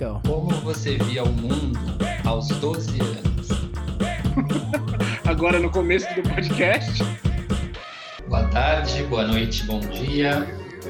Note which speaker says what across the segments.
Speaker 1: go.
Speaker 2: Como você via o mundo aos 12 anos?
Speaker 3: Agora no começo do podcast.
Speaker 2: Boa tarde, boa noite, bom dia.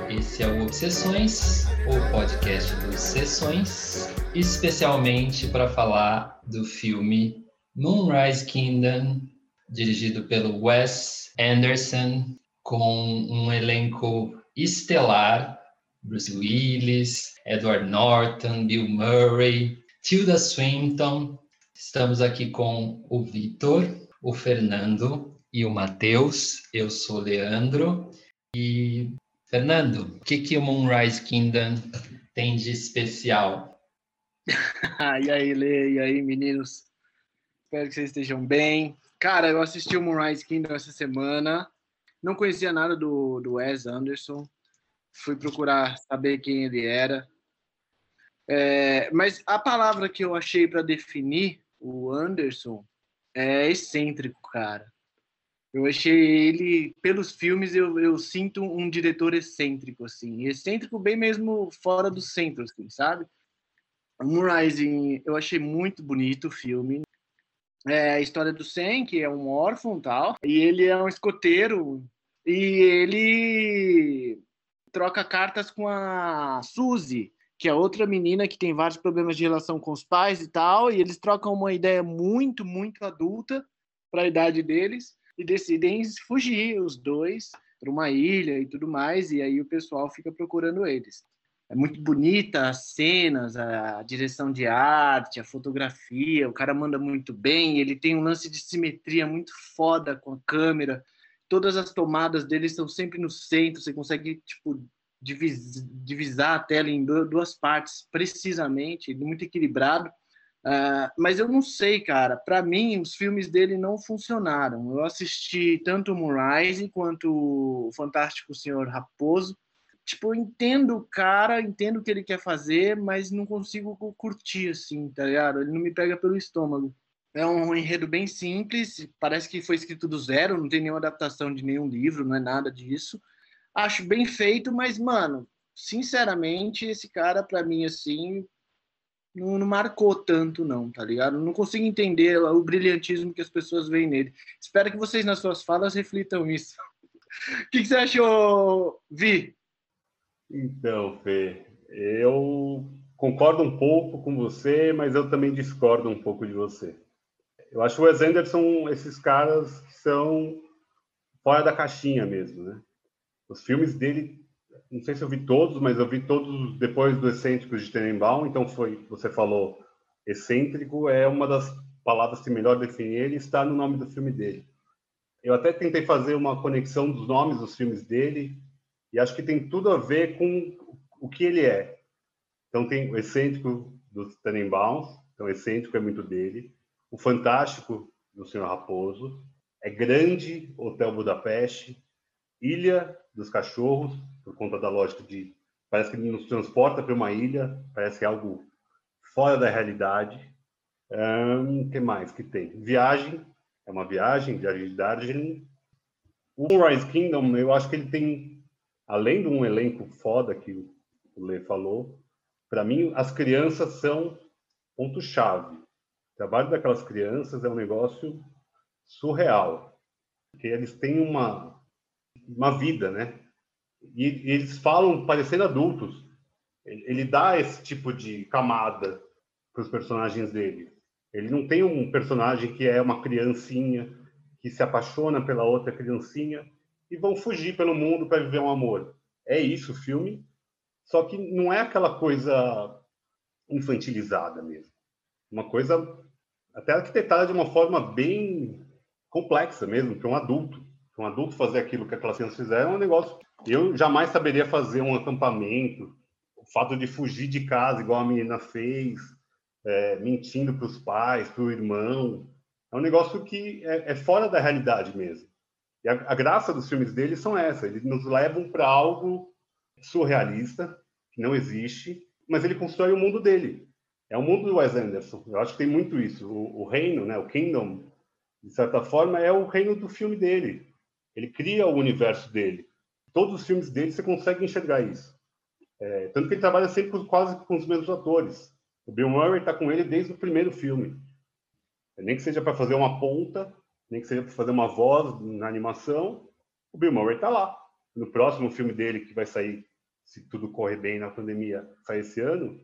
Speaker 2: Esse é o Obsessões, o podcast dos Sessões, especialmente para falar do filme Moonrise Kingdom, dirigido pelo Wes Anderson, com um elenco estelar Bruce Willis, Edward Norton, Bill Murray, Tilda Swinton. Estamos aqui com o Vitor, o Fernando e o Matheus. Eu sou o Leandro. E, Fernando, o que, que o Moonrise Kingdom tem de especial?
Speaker 3: e aí, Lê, e aí, meninos? Espero que vocês estejam bem. Cara, eu assisti o Moonrise Kingdom essa semana. Não conhecia nada do, do Wes Anderson fui procurar saber quem ele era. É, mas a palavra que eu achei para definir o Anderson é excêntrico, cara. Eu achei ele, pelos filmes, eu, eu sinto um diretor excêntrico, assim. Excêntrico bem mesmo fora do centro, assim, sabe? O Moonrise, eu achei muito bonito o filme. É a história do Sam, que é um órfão tal, e ele é um escoteiro, e ele troca cartas com a Suzy, que é outra menina que tem vários problemas de relação com os pais e tal, e eles trocam uma ideia muito, muito adulta para a idade deles e decidem fugir os dois para uma ilha e tudo mais, e aí o pessoal fica procurando eles. É muito bonita as cenas, a direção de arte, a fotografia, o cara manda muito bem, ele tem um lance de simetria muito foda com a câmera todas as tomadas dele estão sempre no centro, você consegue tipo divis, divisar a tela em duas partes precisamente, muito equilibrado. Uh, mas eu não sei, cara. Para mim, os filmes dele não funcionaram. Eu assisti tanto o Moonrise quanto o Fantástico Senhor Raposo. Tipo, entendo o cara, entendo o que ele quer fazer, mas não consigo curtir assim, tá ligado? Ele não me pega pelo estômago. É um enredo bem simples, parece que foi escrito do zero, não tem nenhuma adaptação de nenhum livro, não é nada disso. Acho bem feito, mas, mano, sinceramente, esse cara, para mim, assim, não, não, marcou tanto, não, tá ligado? Não consigo entender o brilhantismo que as pessoas veem nele. Espero que vocês, nas suas falas, reflitam isso. O que, que, você achou, Vi?
Speaker 4: Então, Fê, eu concordo um pouco com você, mas eu também discordo um pouco de você. Eu acho que o Wes Anderson, esses caras são fora da caixinha mesmo, né? Os filmes dele, não sei se eu vi todos, mas eu vi todos depois do Excêntricos de Tenenbaum, então foi, você falou, excêntrico é uma das palavras que melhor define ele, está no nome do filme dele. Eu até tentei fazer uma conexão dos nomes dos filmes dele, e acho que tem tudo a ver com o que ele é. Então tem o excêntrico dos Tenenbaums, então excêntrico é muito dele o Fantástico do Senhor Raposo, é Grande Hotel Budapeste, Ilha dos Cachorros, por conta da lógica de parece que nos transporta para uma ilha, parece é algo fora da realidade. Um, que mais que tem? Viagem, é uma viagem, viagem de Darjeeling. O Rise Kingdom, eu acho que ele tem, além de um elenco foda que o Lê falou, para mim as crianças são ponto-chave trabalho daquelas crianças é um negócio surreal, porque eles têm uma, uma vida, né? E, e eles falam parecendo adultos. Ele, ele dá esse tipo de camada para os personagens dele. Ele não tem um personagem que é uma criancinha que se apaixona pela outra criancinha e vão fugir pelo mundo para viver um amor. É isso o filme, só que não é aquela coisa infantilizada mesmo. Uma coisa até arquitetada de uma forma bem complexa mesmo, para um adulto. Para um adulto fazer aquilo que aquelas crianças fizeram é um negócio. Eu jamais saberia fazer um acampamento. O fato de fugir de casa, igual a menina fez, é, mentindo para os pais, para o irmão, é um negócio que é, é fora da realidade mesmo. E a, a, graça dos filmes dele são essa: eles nos levam para algo surrealista, que não existe, mas ele constrói o mundo dele é o mundo do Wes Anderson. Eu acho que tem muito isso. O, o, reino, né, o Kingdom, de certa forma, é o reino do filme dele. Ele cria o universo dele. Todos os filmes dele você consegue enxergar isso. É, tanto que ele trabalha sempre com, quase com os mesmos atores. O Bill Murray está com ele desde o primeiro filme. Nem que seja para fazer uma ponta, nem que seja para fazer uma voz na animação, o Bill Murray está lá. No próximo filme dele, que vai sair, se tudo correr bem na pandemia, sair esse ano,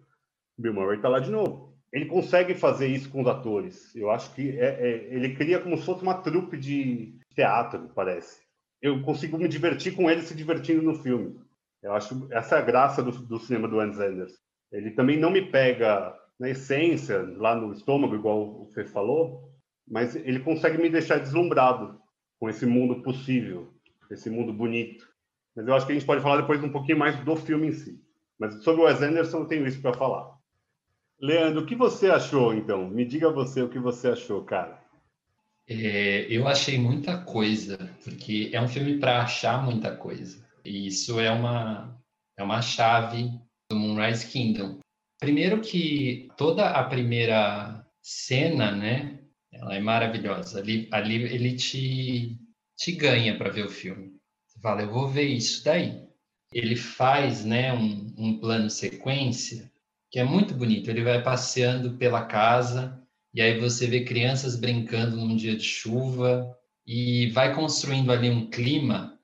Speaker 4: Bill Murray está lá de novo. Ele consegue fazer isso com os atores. Eu acho que é, é, ele cria como se fosse uma trupe de teatro, parece. Eu consigo me divertir com ele se divertindo no filme. Eu acho essa é a graça do, do cinema do Wes Anderson. Ele também não me pega na essência, lá no estômago, igual o Fê falou, mas ele consegue me deixar deslumbrado com esse mundo possível, esse mundo bonito. Mas eu acho que a gente pode falar depois um pouquinho mais do filme em si. Mas sobre o Wes Anderson eu tenho isso para falar. Leandro, o que você achou, então? Me diga você o que você achou, cara.
Speaker 2: É, eu achei muita coisa, porque é um filme para achar muita coisa. E isso é uma, é uma chave do Moonrise Kingdom. Primeiro que toda a primeira cena, né? Ela é maravilhosa. Ali, ali ele te, te ganha para ver o filme. Você fala, eu vou ver isso daí. Ele faz, né, um, um plano sequência que é muito bonito. Ele vai passeando pela casa e aí você vê crianças brincando num dia de chuva e vai construindo ali um clima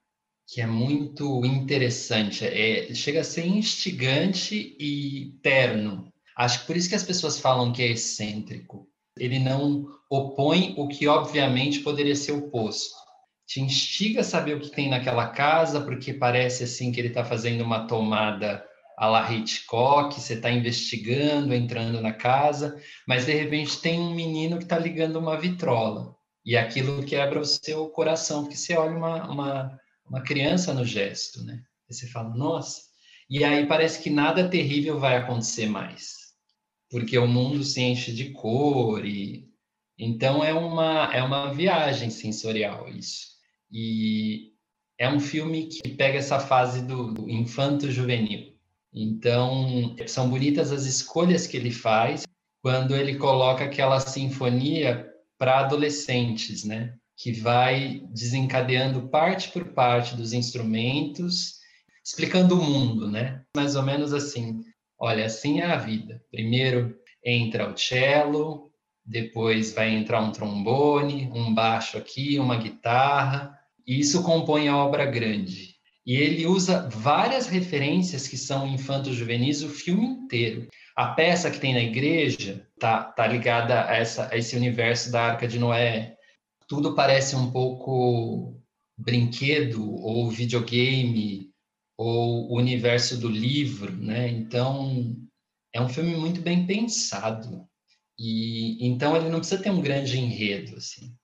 Speaker 2: que é muito interessante. É, chega a ser instigante e terno. Acho que por isso que as pessoas falam que é excêntrico. Ele não opõe o que obviamente poderia ser oposto. Te instiga a saber o que tem naquela casa, porque parece assim que ele está fazendo uma tomada a la Hitchcock, você está investigando, entrando na casa, mas de repente tem um menino que está ligando uma vitrola. E aquilo quebra o seu coração, porque você olha uma, uma, uma criança no gesto, né? E você fala, nossa. E aí parece que nada terrível vai acontecer mais, porque o mundo se enche de cor e então é uma é uma viagem sensorial isso. E é um filme que pega essa fase do, do infanto juvenil. Então, são bonitas as escolhas que ele faz quando ele coloca aquela sinfonia para adolescentes, né? Que vai desencadeando parte por parte dos instrumentos, explicando o mundo, né? Mais ou menos assim. Olha, assim é a vida. Primeiro entra o cello, depois vai entrar um trombone, um baixo aqui, uma guitarra. E isso compõe a obra grande. E ele usa várias referências que são infanto-juvenis o filme inteiro. A peça que tem na igreja tá, tá ligada a, essa, a esse universo da Arca de Noé. Tudo parece um pouco brinquedo ou videogame ou o universo do livro, né? Então é um filme muito bem pensado e então ele não precisa ter um grande enredo assim.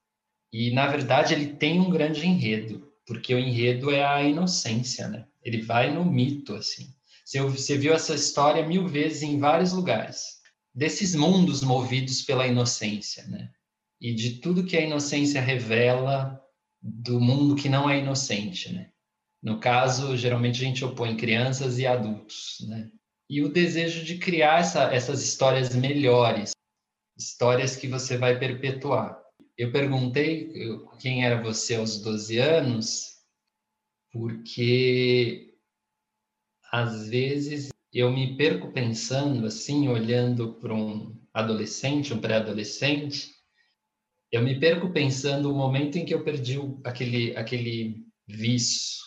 Speaker 2: E na verdade ele tem um grande enredo porque o enredo é a inocência, né? Ele vai no mito, assim. Você viu essa história mil vezes em vários lugares. Desses mundos movidos pela inocência, né? E de tudo que a inocência revela do mundo que não é inocente, né? No caso, geralmente a gente opõe crianças e adultos, né? E o desejo de criar essa, essas histórias melhores, histórias que você vai perpetuar eu perguntei quem era você aos 12 anos, porque às vezes eu me perco pensando assim, olhando para um adolescente, um pré-adolescente, eu me perco pensando o momento em que eu perdi aquele, aquele vício,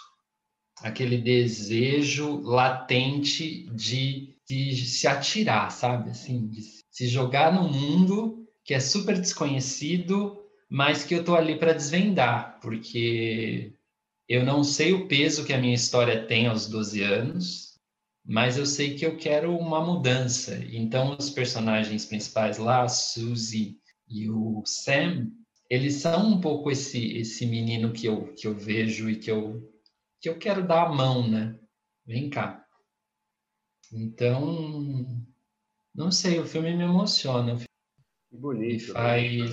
Speaker 2: aquele desejo latente de, de se atirar, sabe? Assim, de se jogar no mundo que é super desconhecido mas que eu tô ali para desvendar, porque eu não sei o peso que a minha história tem aos 12 anos, mas eu sei que eu quero uma mudança. Então, os personagens principais lá, a Suzy e o Sam, eles são um pouco esse esse menino que eu que eu vejo e que eu que eu quero dar a mão, né? Vem cá. Então, não sei, o filme me emociona.
Speaker 4: Bonito.
Speaker 2: Me né?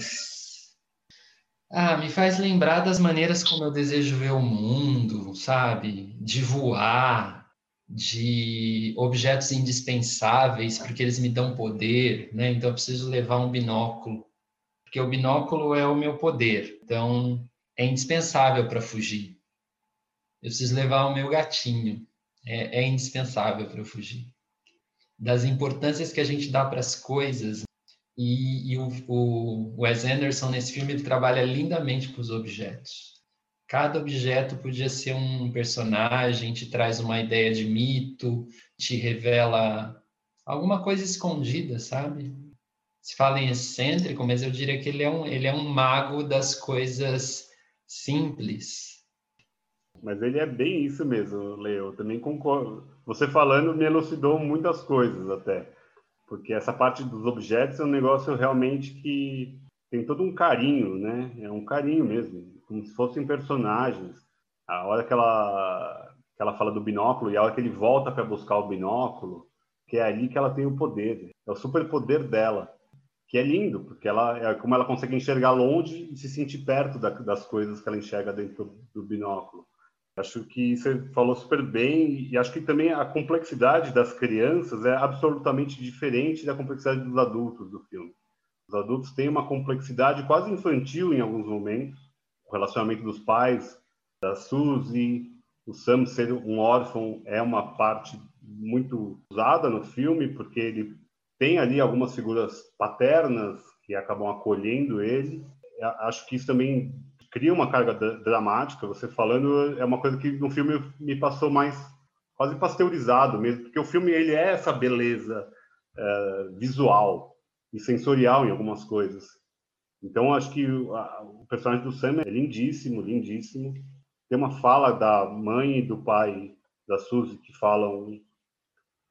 Speaker 2: Ah, me faz lembrar das maneiras como eu desejo ver o mundo, sabe? De voar, de objetos indispensáveis, porque eles me dão poder, né? Então eu preciso levar um binóculo, porque o binóculo é o meu poder. Então é indispensável para fugir. Eu preciso levar o meu gatinho, é, é indispensável para fugir. das importâncias que a gente dá para as coisas. E, e o, o Wes Anderson, nesse filme, ele trabalha lindamente com os objetos. Cada objeto podia ser um personagem, te traz uma ideia de mito, te revela alguma coisa escondida, sabe? Se fala em excêntrico, mas eu diria que ele é um, ele é um mago das coisas simples.
Speaker 4: Mas ele é bem isso mesmo, Leo. Eu também concordo. Você falando me elucidou muitas coisas até. Porque essa parte dos objetos é um negócio realmente que tem todo um carinho, né? É um carinho mesmo como se fossem personagens. A hora que ela, que ela fala do binóculo e a hora que ele volta para buscar o binóculo, que é ali que ela tem o poder. É o superpoder dela, que é lindo, porque ela é como ela consegue enxergar longe e se sentir perto da, das coisas que ela enxerga dentro do, do binóculo. Acho que você falou super bem e acho que também a complexidade das crianças é absolutamente diferente da complexidade dos adultos do filme. Os adultos têm uma complexidade quase infantil em alguns momentos, o relacionamento dos pais, da Suzy, o Sam ser um órfão é uma parte muito usada no filme, porque ele tem ali algumas figuras paternas que acabam acolhendo ele. Acho que isso também cria uma carga dramática. Você falando é uma coisa que no filme me passou mais quase pasteurizado mesmo, porque o filme ele é essa beleza é, visual e sensorial em algumas coisas. Então, acho que a, o personagem do Sam é lindíssimo, lindíssimo. Tem uma fala da mãe e do pai da Suzy que falam,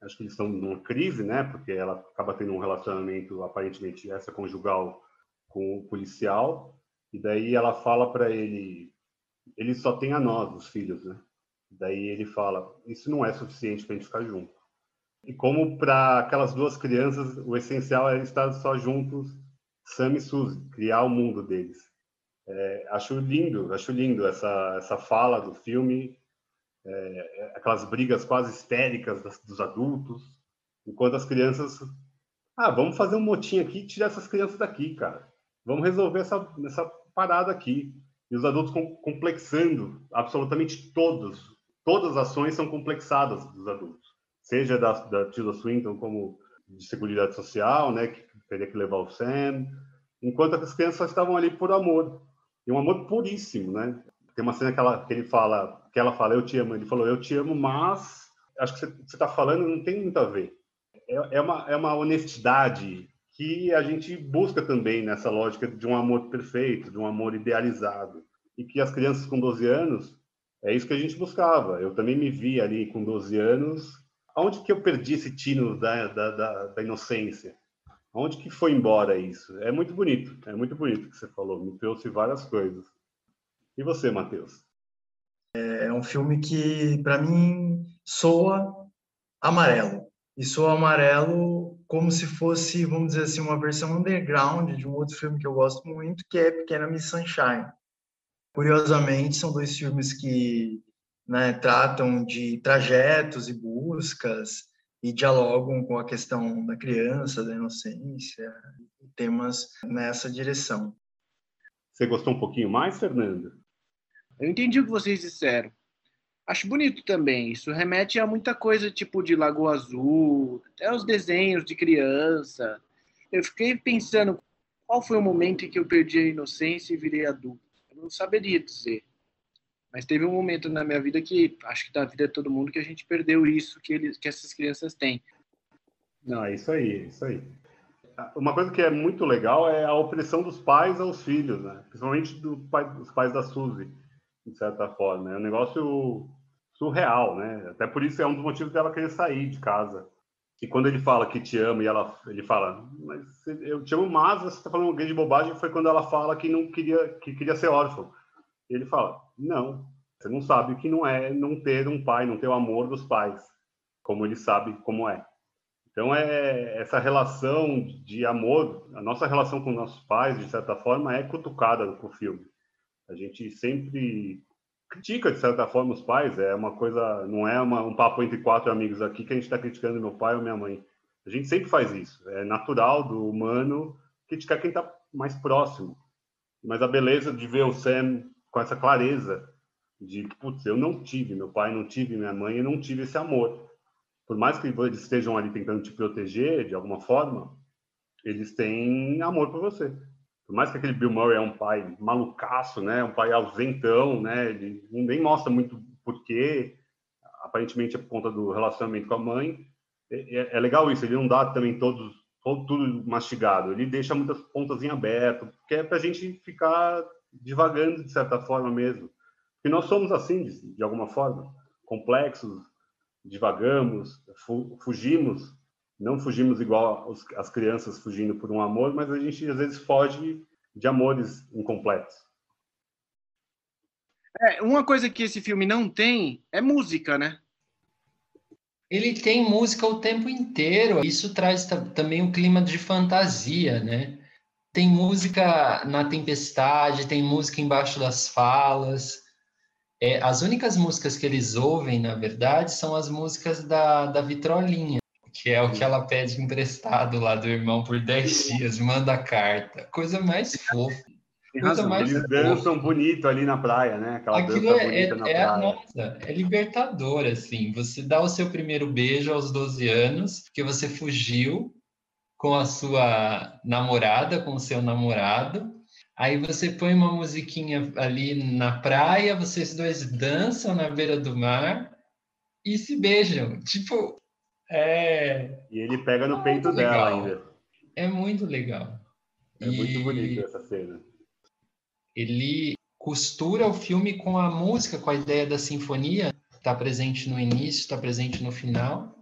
Speaker 4: acho que eles estão numa crise, né? Porque ela acaba tendo um relacionamento aparentemente essa conjugal com o policial e daí ela fala para ele, ele só tem a nós, os filhos, né? Daí ele fala, isso não é suficiente para a gente ficar junto. E como para aquelas duas crianças o essencial é estar só juntos Sam e Suzy, criar o mundo deles. É, acho lindo, acho lindo essa, essa fala do filme, é, aquelas brigas quase histéricas das, dos adultos, enquanto as crianças, ah, vamos fazer um motim aqui e tirar essas crianças daqui, cara. Vamos resolver essa, essa parada aqui. E os adultos com, complexando absolutamente todos, todas as ações são complexadas dos adultos. Seja da, da Tilda Swinton como de Seguridade Social, né, que teria que levar o Sam, enquanto as crianças estavam ali por amor, e um amor puríssimo, né? Tem uma cena que, ela, que ele fala, que ela fala, eu te amo, ele falou, eu te amo, mas acho que você está falando não tem muito a ver. É, é, uma, é uma honestidade que a gente busca também nessa lógica de um amor perfeito, de um amor idealizado, e que as crianças com 12 anos é isso que a gente buscava. Eu também me vi ali com 12 anos. Onde que eu perdi esse tino da, da, da, da inocência? Onde que foi embora isso? É muito bonito, é muito bonito o que você falou, me trouxe várias coisas. E você, Matheus?
Speaker 1: É, é um filme que, para mim, soa amarelo. E soa amarelo como se fosse, vamos dizer assim, uma versão underground de um outro filme que eu gosto muito, que é Pequena Miss Sunshine. Curiosamente, são dois filmes que né, tratam de trajetos e buscas, e dialogam com a questão da criança, da inocência, temas nessa direção.
Speaker 4: Você gostou um pouquinho mais, Fernando?
Speaker 3: Eu entendi o que vocês disseram. Acho bonito também. Isso remete a muita coisa tipo de Lagoa Azul, até os desenhos de criança. Eu fiquei pensando qual foi o momento em que eu perdi a inocência e virei adulto. Eu não saberia dizer. Mas teve um momento na minha vida que, acho que da vida de todo mundo, que a gente perdeu isso que, eles, que essas crianças têm.
Speaker 4: Não, é isso aí, é isso aí. Uma coisa que é muito legal é a opressão dos pais aos filhos, né? Principalmente do pai, dos pais da Suzy, de certa forma. É um negócio surreal, né? Até por isso é um dos motivos dela querer sair de casa. E quando ele fala que te ama e ela, ele fala, mas eu te amo, mas você está falando uma grande bobagem. Foi quando ela fala que não queria, que queria ser órfão. E ele fala: não, você não sabe o que não é não ter um pai, não ter o amor dos pais, como ele sabe como é. Então, é essa relação de amor, a nossa relação com nossos pais, de certa forma, é cutucada com o filme. A gente sempre critica, de certa forma, os pais. É uma coisa, não é uma, um papo entre quatro amigos aqui que a gente está criticando meu pai ou minha mãe. A gente sempre faz isso. É natural do humano criticar quem está mais próximo. Mas a beleza de ver o Sam com essa clareza de, putz, eu não tive, meu pai não tive, minha mãe, eu não tive esse amor. por mais que eles estejam ali tentando te proteger de alguma forma, eles têm amor por você. Por mais que aquele Bill Murray é um pai malucaço, né? Um pai ausentão, né? Ele nem mostra muito porquê. Aparentemente é por conta do relacionamento com a mãe. É, é legal isso. Ele não dá também todos tudo mastigado. Ele deixa muitas pontas em aberto, que é para a gente ficar divagando de certa forma mesmo. E nós somos assim, de, de alguma forma, complexos, divagamos, fu fugimos, não fugimos igual os, as crianças fugindo por um amor, mas a gente às vezes foge de amores incompletos.
Speaker 3: É, uma coisa que esse filme não tem é música, né?
Speaker 2: Ele tem música o tempo inteiro. Isso traz também um clima de fantasia, né? Tem música na tempestade, tem música embaixo das falas. É, as únicas músicas que eles ouvem, na verdade, são as músicas da, da Vitrolinha, que é o que ela pede emprestado lá do irmão por 10 dias, manda carta. Coisa mais fofa.
Speaker 4: Eles dançam bonito ali na praia, né?
Speaker 2: Aquela Aquilo dança é, bonita é, na é, praia. Nossa, é libertador, assim. Você dá o seu primeiro beijo aos 12 anos, que você fugiu com a sua namorada, com o seu namorado. Aí você põe uma musiquinha ali na praia, vocês dois dançam na beira do mar e se beijam. Tipo, é.
Speaker 4: E ele pega no peito dela ainda.
Speaker 2: É muito legal.
Speaker 4: É e... muito bonito essa cena
Speaker 2: ele costura o filme com a música, com a ideia da sinfonia, está presente no início, está presente no final.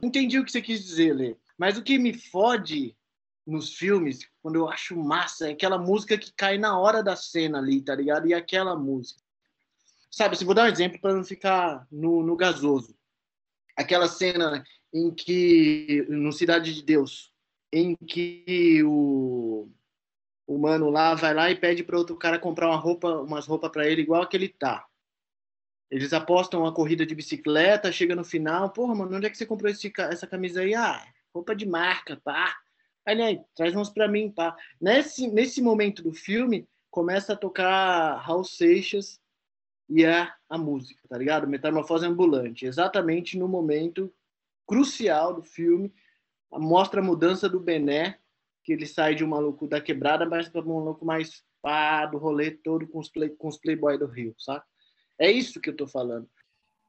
Speaker 3: Entendi o que você quis dizer, Lê. Mas o que me fode nos filmes, quando eu acho massa, é aquela música que cai na hora da cena ali, tá ligado? E aquela música. Sabe, se vou dar um exemplo para não ficar no, no gasoso. Aquela cena em que, no Cidade de Deus, em que o o mano lá vai lá e pede para outro cara comprar uma roupa, umas roupas para ele igual a que ele tá. Eles apostam uma corrida de bicicleta, chega no final, porra, mano, onde é que você comprou esse, essa camisa aí? Ah, roupa de marca, pá. Aí, traz uns para mim, pá. Nesse, nesse momento do filme, começa a tocar Raul Seixas e é a música, tá ligado? Metamorfose ambulante. Exatamente no momento crucial do filme, mostra a mudança do Bené que ele sai de um maluco da quebrada, mas para um maluco mais pá, do rolê todo com os, play, com os playboy do Rio, sabe? É isso que eu tô falando.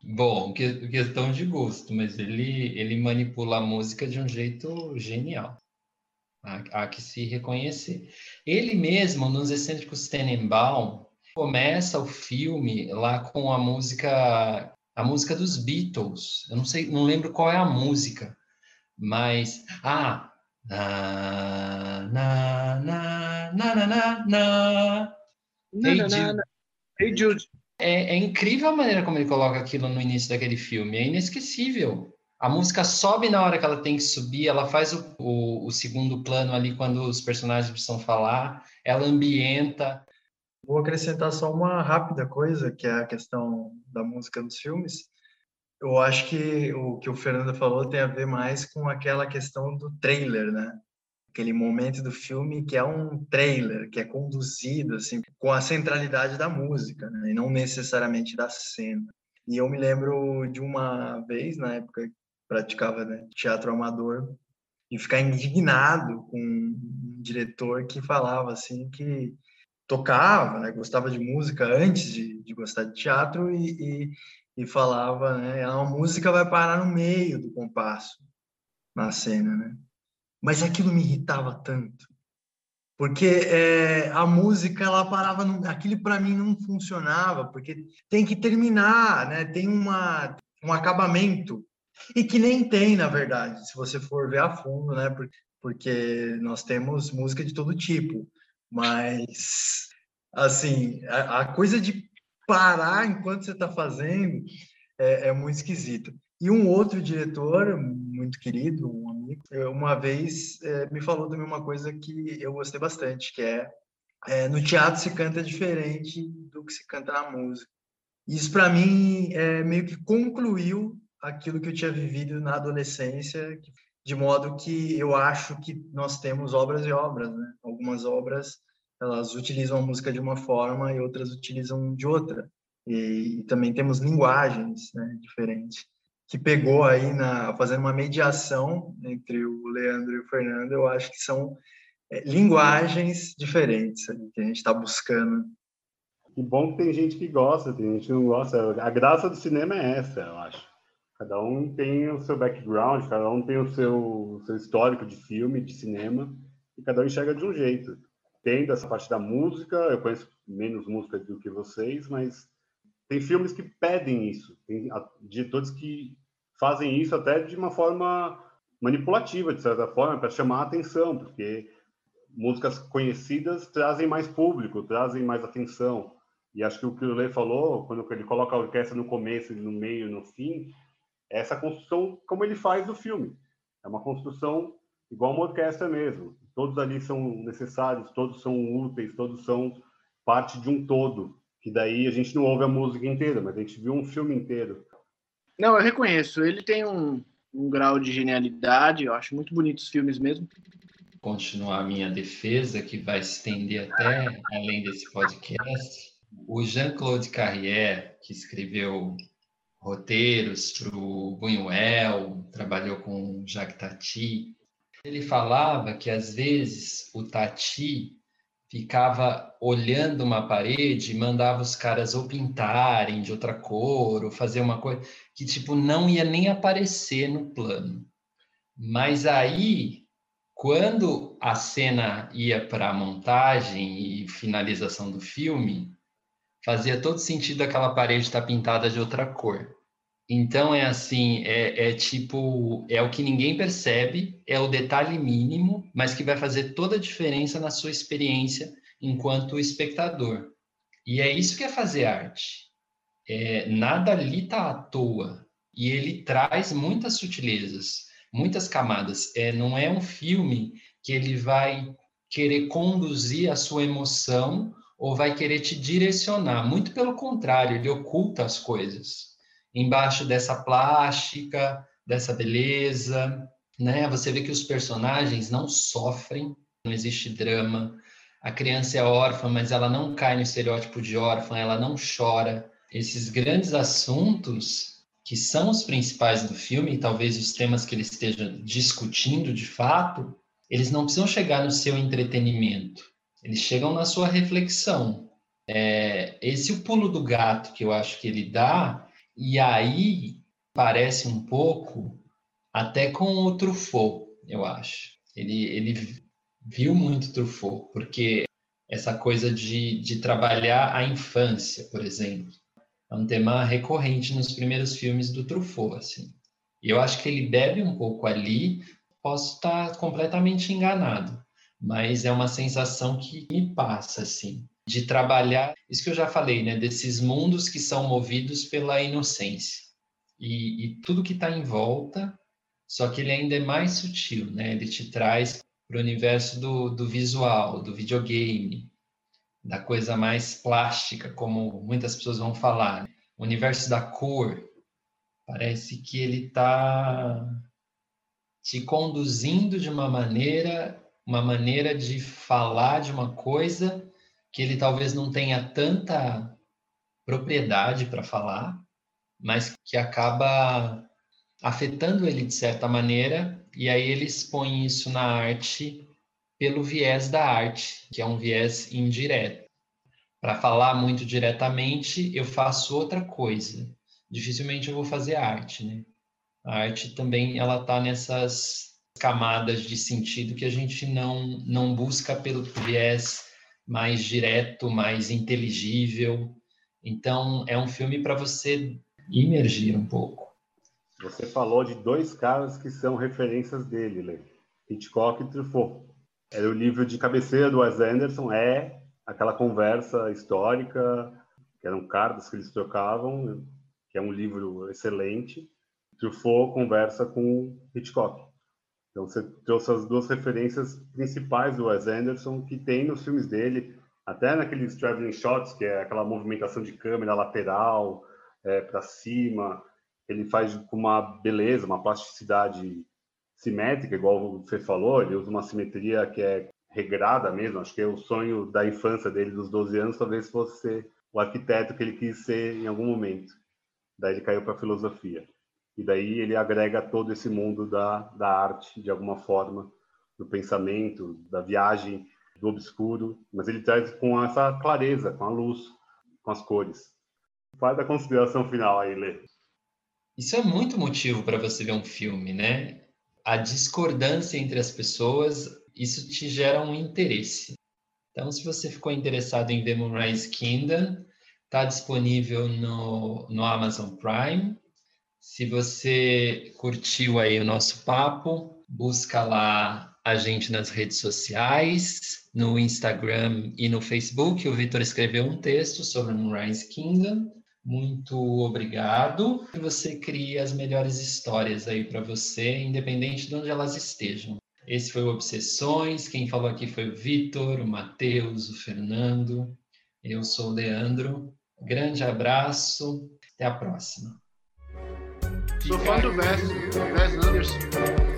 Speaker 2: Bom, que, questão de gosto, mas ele, ele manipula a música de um jeito genial. Há, há que se reconhecer. Ele mesmo, nos Excêntricos Tenenbaum, começa o filme lá com a música a música dos Beatles. Eu não sei, não lembro qual é a música, mas ah, na, na, na, na, na, na, na. Hey Jude. Hey Jude. É, é incrível a maneira como ele coloca aquilo no início daquele filme. É inesquecível. A música sobe na hora que ela tem que subir, ela faz o, o, o segundo plano ali quando os personagens precisam falar, ela ambienta.
Speaker 1: Vou acrescentar só uma rápida coisa, que é a questão da música dos filmes eu acho que o que o Fernando falou tem a ver mais com aquela questão do trailer, né? Aquele momento do filme que é um trailer, que é conduzido assim com a centralidade da música, né? e não necessariamente da cena. E eu me lembro de uma vez na época que praticava né, teatro amador e ficar indignado com um diretor que falava assim que tocava, né, gostava de música antes de, de gostar de teatro e, e, e falava, né? A música vai parar no meio do compasso na cena, né? Mas aquilo me irritava tanto, porque é, a música ela parava, no, aquilo para mim não funcionava, porque tem que terminar, né? Tem uma um acabamento e que nem tem, na verdade, se você for ver a fundo, né? Porque nós temos música de todo tipo, mas assim a, a coisa de parar enquanto você está fazendo é, é, muito esquisito. E um outro diretor, muito querido, um amigo, uma vez é, me falou também uma coisa que eu gostei bastante, que é, é no teatro se canta diferente do que se canta na música. Isso, para mim, é, meio que concluiu aquilo que eu tinha vivido na adolescência, de modo que eu acho que nós temos obras e obras, né? Algumas obras elas utilizam a música de uma forma e outras utilizam de outra. E, e também temos linguagens né, diferentes. que pegou aí na fazendo uma mediação entre o Leandro e o Fernando, eu acho que são é, linguagens diferentes que a gente está buscando.
Speaker 4: Que bom que tem gente que gosta, tem gente que não gosta. A graça do cinema é essa, eu acho. Cada um tem o seu background, cada um tem o seu, seu histórico de filme, de cinema, e cada um enxerga de um jeito. Tem dessa parte da música, eu conheço menos música do que vocês, mas tem filmes que pedem isso, tem diretores que fazem isso até de uma forma manipulativa, de certa forma, para chamar a atenção, porque músicas conhecidas trazem mais público, trazem mais atenção. E acho que o que o Lê falou, quando ele coloca a orquestra no começo, no meio, no fim, essa construção como ele faz do filme. É uma construção igual uma orquestra mesmo. Todos ali são necessários, todos são úteis, todos são parte de um todo que daí a gente não ouve a música inteira, mas a gente viu um filme inteiro.
Speaker 3: Não, eu reconheço. Ele tem um, um grau de genialidade. Eu acho muito bonitos os filmes mesmo.
Speaker 2: Continuar a minha defesa, que vai se estender até além desse podcast. O Jean-Claude Carrière, que escreveu roteiros para o Buñuel, trabalhou com Jacques Tati, ele falava que às vezes o Tati ficava olhando uma parede e mandava os caras ou pintarem de outra cor ou fazer uma coisa que tipo não ia nem aparecer no plano. Mas aí, quando a cena ia para a montagem e finalização do filme, fazia todo sentido aquela parede estar pintada de outra cor. Então é assim, é, é, tipo, é o que ninguém percebe, é o detalhe mínimo, mas que vai fazer toda a diferença na sua experiência enquanto espectador. E é isso que é fazer arte. É, nada ali está à toa. E ele traz muitas sutilezas, muitas camadas. É, não é um filme que ele vai querer conduzir a sua emoção ou vai querer te direcionar. Muito pelo contrário, ele oculta as coisas embaixo dessa plástica, dessa beleza, né? Você vê que os personagens não sofrem, não existe drama. A criança é órfã, mas ela não cai no estereótipo de órfã, ela não chora. Esses grandes assuntos que são os principais do filme, e talvez os temas que ele esteja discutindo de fato, eles não precisam chegar no seu entretenimento, eles chegam na sua reflexão. É, esse é o pulo do gato que eu acho que ele dá e aí parece um pouco até com o Truffaut, eu acho. Ele, ele viu muito Truffaut, porque essa coisa de, de trabalhar a infância, por exemplo, é um tema recorrente nos primeiros filmes do Truffaut, assim. E eu acho que ele bebe um pouco ali, posso estar completamente enganado, mas é uma sensação que me passa, assim de trabalhar, isso que eu já falei, né, desses mundos que são movidos pela inocência. E, e tudo que está em volta, só que ele ainda é mais sutil, né? Ele te traz para o universo do, do visual, do videogame, da coisa mais plástica, como muitas pessoas vão falar. Né? O universo da cor, parece que ele está te conduzindo de uma maneira, uma maneira de falar de uma coisa que ele talvez não tenha tanta propriedade para falar, mas que acaba afetando ele de certa maneira, e aí ele expõe isso na arte pelo viés da arte, que é um viés indireto. Para falar muito diretamente, eu faço outra coisa. Dificilmente eu vou fazer arte, né? A arte também ela está nessas camadas de sentido que a gente não não busca pelo viés mais direto, mais inteligível. Então, é um filme para você imergir um pouco.
Speaker 4: Você falou de dois caras que são referências dele, Lê. Hitchcock e Truffaut. Era o livro de cabeceira do Wes Anderson, é aquela conversa histórica, que eram cartas que eles trocavam, que é um livro excelente. Truffaut conversa com Hitchcock. Então você trouxe as duas referências principais do Wes Anderson que tem nos filmes dele, até naqueles traveling shots, que é aquela movimentação de câmera lateral é, para cima, ele faz com uma beleza, uma plasticidade simétrica, igual você falou, ele usa uma simetria que é regrada mesmo, acho que é o sonho da infância dele, dos 12 anos, talvez fosse o arquiteto que ele quis ser em algum momento. Daí ele caiu para a filosofia. E daí ele agrega todo esse mundo da, da arte, de alguma forma, do pensamento, da viagem, do obscuro, mas ele traz com essa clareza, com a luz, com as cores. Faz a consideração final aí, Lê.
Speaker 2: Isso é muito motivo para você ver um filme, né? A discordância entre as pessoas, isso te gera um interesse. Então, se você ficou interessado em ver Moonrise Kingdom, está disponível no, no Amazon Prime. Se você curtiu aí o nosso papo, busca lá a gente nas redes sociais, no Instagram e no Facebook. O Vitor escreveu um texto sobre Moonrise Kingdom. Muito obrigado. Que você crie as melhores histórias aí para você, independente de onde elas estejam. Esse foi o Obsessões. Quem falou aqui foi o Vitor, o Matheus, o Fernando. Eu sou o Leandro. Grande abraço. Até a próxima.
Speaker 3: Sou fã do Wes, Wes Anderson.